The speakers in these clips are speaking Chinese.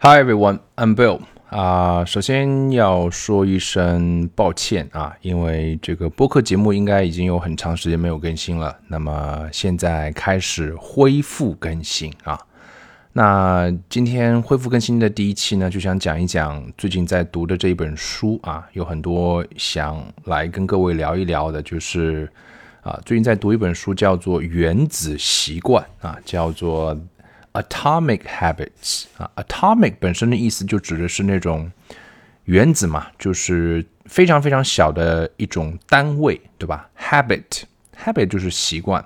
Hi everyone, I'm Bill. 啊，首先要说一声抱歉啊，因为这个播客节目应该已经有很长时间没有更新了。那么现在开始恢复更新啊。那今天恢复更新的第一期呢，就想讲一讲最近在读的这一本书啊，有很多想来跟各位聊一聊的，就是啊，最近在读一本书，叫做《原子习惯》啊，叫做。Atomic habits 啊，atomic 本身的意思就指的是那种原子嘛，就是非常非常小的一种单位，对吧？Habit，habit 就是习惯。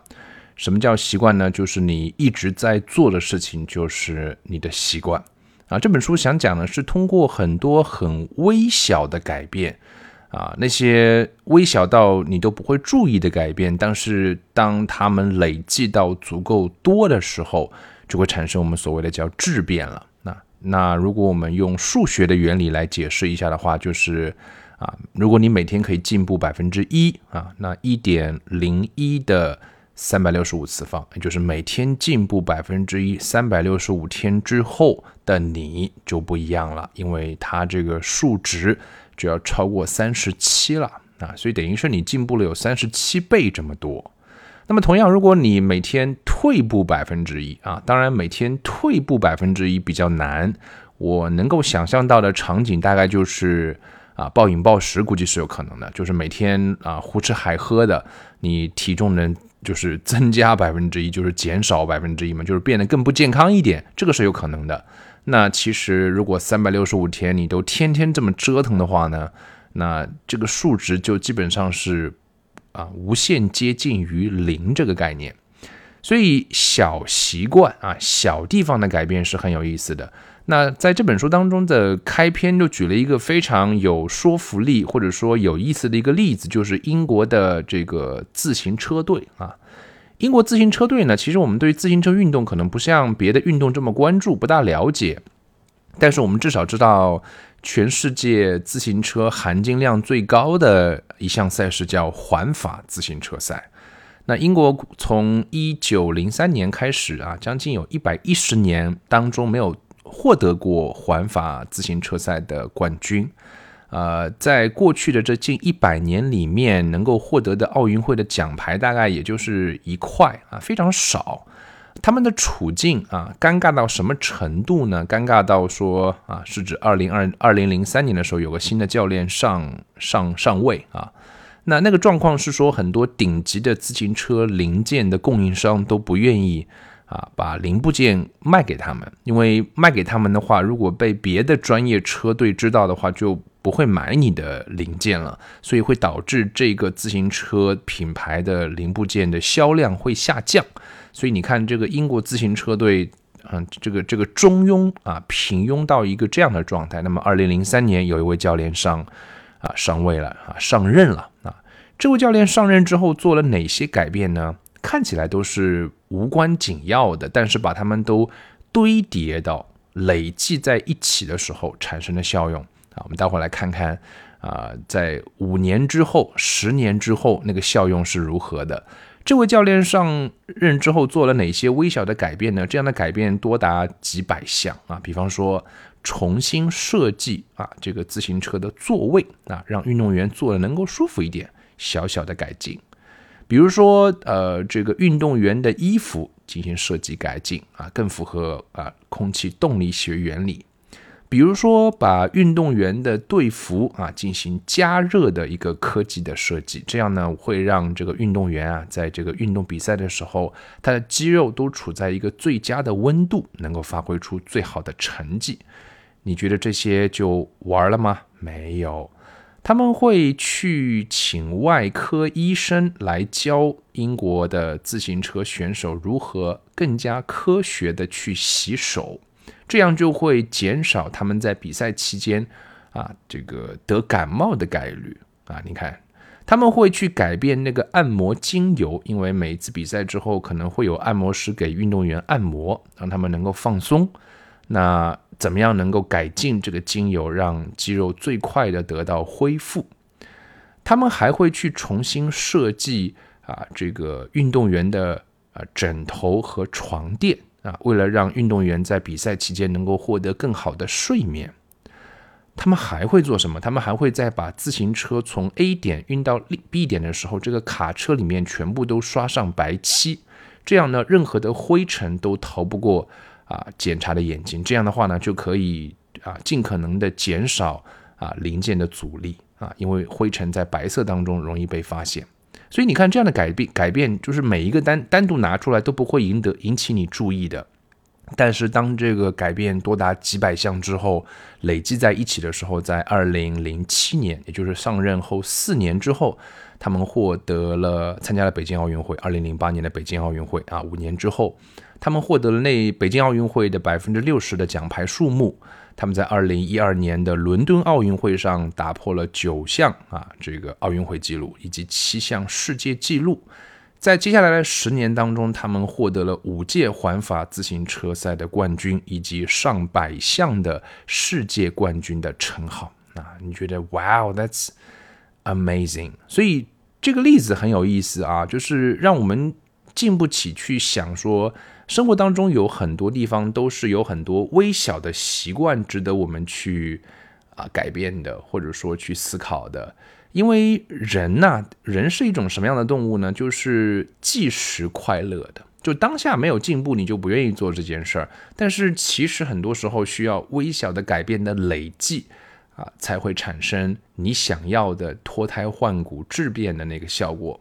什么叫习惯呢？就是你一直在做的事情，就是你的习惯啊。这本书想讲的是通过很多很微小的改变啊，那些微小到你都不会注意的改变，但是当它们累计到足够多的时候。就会产生我们所谓的叫质变了。那那如果我们用数学的原理来解释一下的话，就是啊，如果你每天可以进步百分之一啊，那一点零一的三百六十五次方，也就是每天进步百分之一，三百六十五天之后的你就不一样了，因为它这个数值就要超过三十七了啊，所以等于是你进步了有三十七倍这么多。那么同样，如果你每天退步百分之一啊，当然每天退步百分之一比较难。我能够想象到的场景大概就是啊，暴饮暴食估计是有可能的，就是每天啊胡吃海喝的，你体重能就是增加百分之一，就是减少百分之一嘛，就是变得更不健康一点，这个是有可能的。那其实如果三百六十五天你都天天这么折腾的话呢，那这个数值就基本上是。啊，无限接近于零这个概念，所以小习惯啊，小地方的改变是很有意思的。那在这本书当中的开篇就举了一个非常有说服力或者说有意思的一个例子，就是英国的这个自行车队啊。英国自行车队呢，其实我们对自行车运动可能不像别的运动这么关注，不大了解，但是我们至少知道。全世界自行车含金量最高的一项赛事叫环法自行车赛。那英国从一九零三年开始啊，将近有一百一十年当中没有获得过环法自行车赛的冠军。呃，在过去的这近一百年里面，能够获得的奥运会的奖牌大概也就是一块啊，非常少。他们的处境啊，尴尬到什么程度呢？尴尬到说啊，是指二零二二零零三年的时候，有个新的教练上上上位啊。那那个状况是说，很多顶级的自行车零件的供应商都不愿意啊，把零部件卖给他们，因为卖给他们的话，如果被别的专业车队知道的话，就不会买你的零件了，所以会导致这个自行车品牌的零部件的销量会下降。所以你看，这个英国自行车队，嗯，这个这个中庸啊，平庸到一个这样的状态。那么，二零零三年有一位教练上啊上位了啊上任了啊。这位教练上任之后做了哪些改变呢？看起来都是无关紧要的，但是把它们都堆叠到累计在一起的时候产生的效用啊。我们待会来看看啊，在五年之后、十年之后那个效用是如何的。这位教练上任之后做了哪些微小的改变呢？这样的改变多达几百项啊，比方说重新设计啊这个自行车的座位啊，让运动员坐的能够舒服一点，小小的改进。比如说呃这个运动员的衣服进行设计改进啊，更符合啊空气动力学原理。比如说，把运动员的队服啊进行加热的一个科技的设计，这样呢会让这个运动员啊在这个运动比赛的时候，他的肌肉都处在一个最佳的温度，能够发挥出最好的成绩。你觉得这些就玩了吗？没有，他们会去请外科医生来教英国的自行车选手如何更加科学的去洗手。这样就会减少他们在比赛期间啊，这个得感冒的概率啊。你看，他们会去改变那个按摩精油，因为每一次比赛之后可能会有按摩师给运动员按摩，让他们能够放松。那怎么样能够改进这个精油，让肌肉最快的得到恢复？他们还会去重新设计啊，这个运动员的啊枕头和床垫。啊，为了让运动员在比赛期间能够获得更好的睡眠，他们还会做什么？他们还会在把自行车从 A 点运到 B 点的时候，这个卡车里面全部都刷上白漆，这样呢，任何的灰尘都逃不过啊检查的眼睛。这样的话呢，就可以啊尽可能的减少啊零件的阻力啊，因为灰尘在白色当中容易被发现。所以你看，这样的改变改变就是每一个单单独拿出来都不会赢得引起你注意的，但是当这个改变多达几百项之后，累积在一起的时候，在二零零七年，也就是上任后四年之后，他们获得了参加了北京奥运会。二零零八年的北京奥运会啊，五年之后，他们获得了那北京奥运会的百分之六十的奖牌数目。他们在二零一二年的伦敦奥运会上打破了九项啊这个奥运会纪录以及七项世界纪录，在接下来的十年当中，他们获得了五届环法自行车赛的冠军以及上百项的世界冠军的称号啊！你觉得，Wow，that's amazing！所以这个例子很有意思啊，就是让我们经不起去想说。生活当中有很多地方都是有很多微小的习惯值得我们去啊改变的，或者说去思考的。因为人呐，人是一种什么样的动物呢？就是即时快乐的，就当下没有进步，你就不愿意做这件事儿。但是其实很多时候需要微小的改变的累计啊，才会产生你想要的脱胎换骨、质变的那个效果。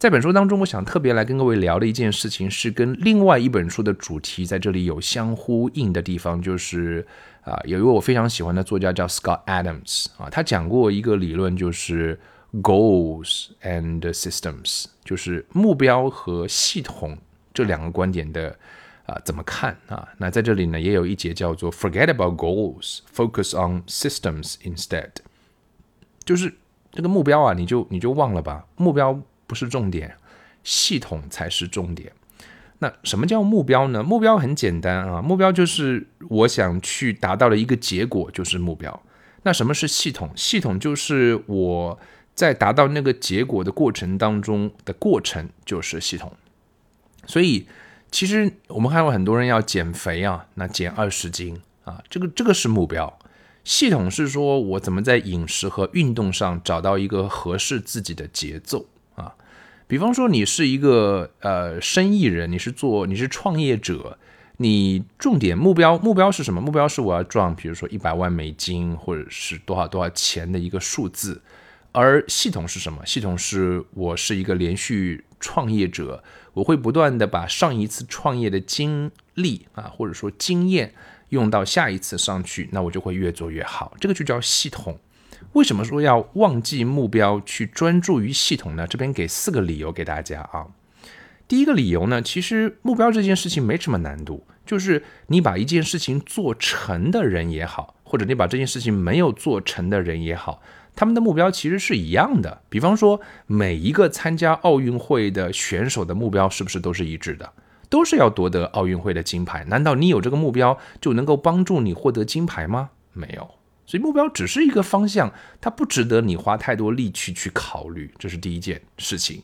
在本书当中，我想特别来跟各位聊的一件事情，是跟另外一本书的主题在这里有相呼应的地方，就是啊，有一位我非常喜欢的作家叫 Scott Adams 啊，他讲过一个理论，就是 Goals and Systems，就是目标和系统这两个观点的啊怎么看啊？那在这里呢，也有一节叫做 Forget about goals，focus on systems instead，就是这个目标啊，你就你就忘了吧，目标。不是重点，系统才是重点。那什么叫目标呢？目标很简单啊，目标就是我想去达到的一个结果，就是目标。那什么是系统？系统就是我在达到那个结果的过程当中的过程，就是系统。所以，其实我们看过很多人要减肥啊，那减二十斤啊，这个这个是目标。系统是说我怎么在饮食和运动上找到一个合适自己的节奏。比方说，你是一个呃生意人，你是做你是创业者，你重点目标目标是什么？目标是我要赚，比如说一百万美金，或者是多少多少钱的一个数字。而系统是什么？系统是我是一个连续创业者，我会不断的把上一次创业的经历啊，或者说经验用到下一次上去，那我就会越做越好。这个就叫系统。为什么说要忘记目标去专注于系统呢？这边给四个理由给大家啊。第一个理由呢，其实目标这件事情没什么难度，就是你把一件事情做成的人也好，或者你把这件事情没有做成的人也好，他们的目标其实是一样的。比方说，每一个参加奥运会的选手的目标是不是都是一致的？都是要夺得奥运会的金牌。难道你有这个目标就能够帮助你获得金牌吗？没有。所以目标只是一个方向，它不值得你花太多力气去考虑，这是第一件事情。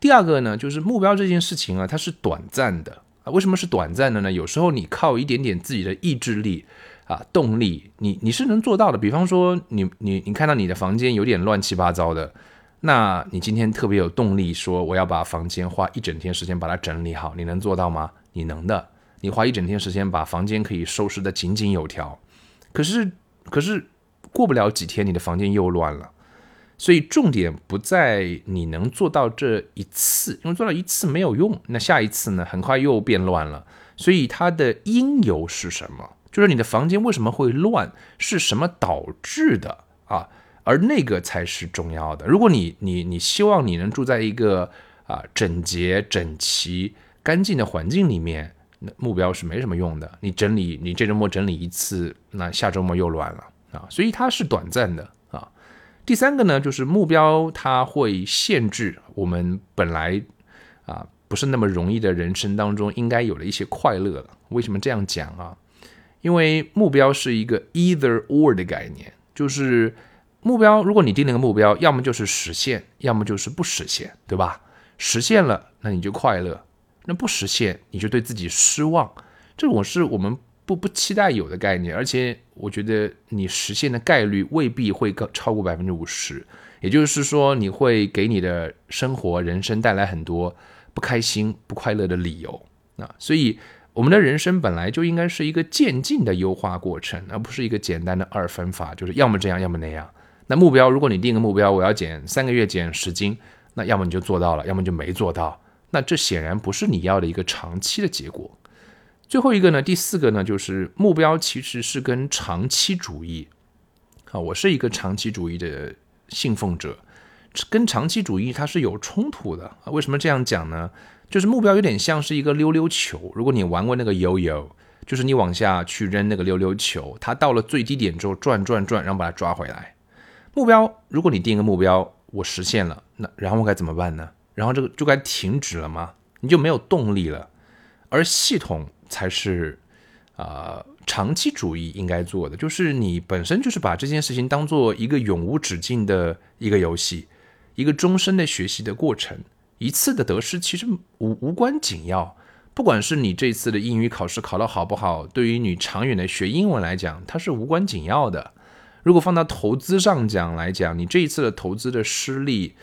第二个呢，就是目标这件事情啊，它是短暂的啊。为什么是短暂的呢？有时候你靠一点点自己的意志力啊，动力，你你是能做到的。比方说，你你你看到你的房间有点乱七八糟的，那你今天特别有动力，说我要把房间花一整天时间把它整理好，你能做到吗？你能的。你花一整天时间把房间可以收拾得井井有条，可是。可是过不了几天，你的房间又乱了。所以重点不在你能做到这一次，因为做到一次没有用，那下一次呢，很快又变乱了。所以它的因由是什么？就是你的房间为什么会乱，是什么导致的啊？而那个才是重要的。如果你你你希望你能住在一个啊整洁、整齐、干净的环境里面。那目标是没什么用的，你整理，你这周末整理一次，那下周末又乱了啊，所以它是短暂的啊。第三个呢，就是目标它会限制我们本来啊不是那么容易的人生当中应该有的一些快乐了。为什么这样讲啊？因为目标是一个 either or 的概念，就是目标，如果你定了个目标，要么就是实现，要么就是不实现，对吧？实现了，那你就快乐。那不实现你就对自己失望，这种是我们不不期待有的概念，而且我觉得你实现的概率未必会高超过百分之五十，也就是说你会给你的生活人生带来很多不开心不快乐的理由啊，所以我们的人生本来就应该是一个渐进的优化过程，而不是一个简单的二分法，就是要么这样要么那样。那目标如果你定个目标，我要减三个月减十斤，那要么你就做到了，要么就没做到。那这显然不是你要的一个长期的结果。最后一个呢，第四个呢，就是目标其实是跟长期主义啊，我是一个长期主义的信奉者，跟长期主义它是有冲突的啊。为什么这样讲呢？就是目标有点像是一个溜溜球，如果你玩过那个悠悠，就是你往下去扔那个溜溜球，它到了最低点之后转转转，然后把它抓回来。目标，如果你定一个目标，我实现了，那然后我该怎么办呢？然后这个就该停止了吗？你就没有动力了。而系统才是啊长期主义应该做的，就是你本身就是把这件事情当做一个永无止境的一个游戏，一个终身的学习的过程。一次的得失其实无无关紧要。不管是你这次的英语考试考得好不好，对于你长远的学英文来讲，它是无关紧要的。如果放到投资上讲来讲，你这一次的投资的失利。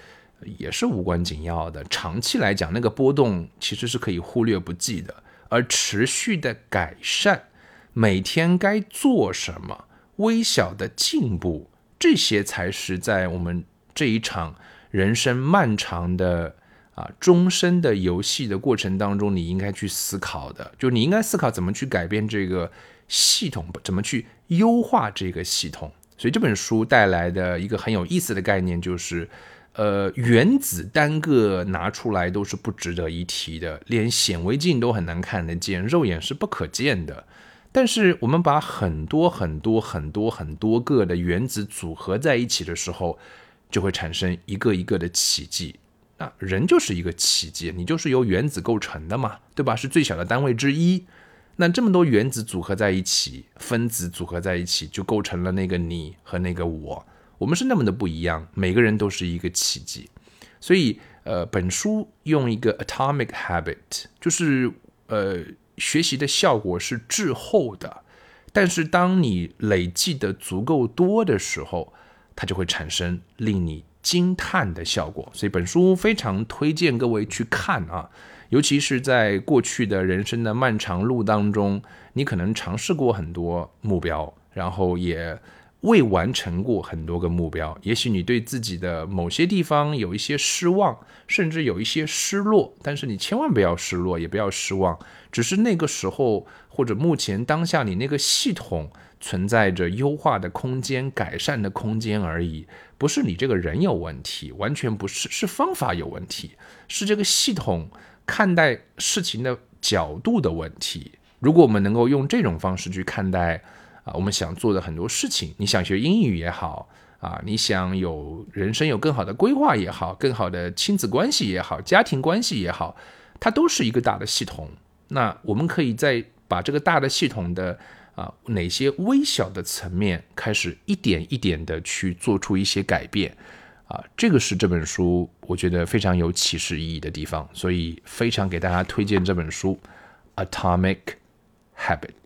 也是无关紧要的，长期来讲，那个波动其实是可以忽略不计的。而持续的改善，每天该做什么，微小的进步，这些才是在我们这一场人生漫长的啊终身的游戏的过程当中，你应该去思考的。就你应该思考怎么去改变这个系统，怎么去优化这个系统。所以这本书带来的一个很有意思的概念就是。呃，原子单个拿出来都是不值得一提的，连显微镜都很难看得见，肉眼是不可见的。但是我们把很多很多很多很多个的原子组合在一起的时候，就会产生一个一个的奇迹。那人就是一个奇迹，你就是由原子构成的嘛，对吧？是最小的单位之一。那这么多原子组合在一起，分子组合在一起，就构成了那个你和那个我。我们是那么的不一样，每个人都是一个奇迹，所以呃，本书用一个 atomic habit，就是呃，学习的效果是滞后的，但是当你累计的足够多的时候，它就会产生令你惊叹的效果。所以本书非常推荐各位去看啊，尤其是在过去的人生的漫长路当中，你可能尝试过很多目标，然后也。未完成过很多个目标，也许你对自己的某些地方有一些失望，甚至有一些失落，但是你千万不要失落，也不要失望，只是那个时候或者目前当下你那个系统存在着优化的空间、改善的空间而已，不是你这个人有问题，完全不是，是方法有问题，是这个系统看待事情的角度的问题。如果我们能够用这种方式去看待。啊，我们想做的很多事情，你想学英语也好，啊，你想有人生有更好的规划也好，更好的亲子关系也好，家庭关系也好，它都是一个大的系统。那我们可以在把这个大的系统的啊哪些微小的层面开始一点一点的去做出一些改变，啊，这个是这本书我觉得非常有启示意义的地方，所以非常给大家推荐这本书《Atomic Habit》。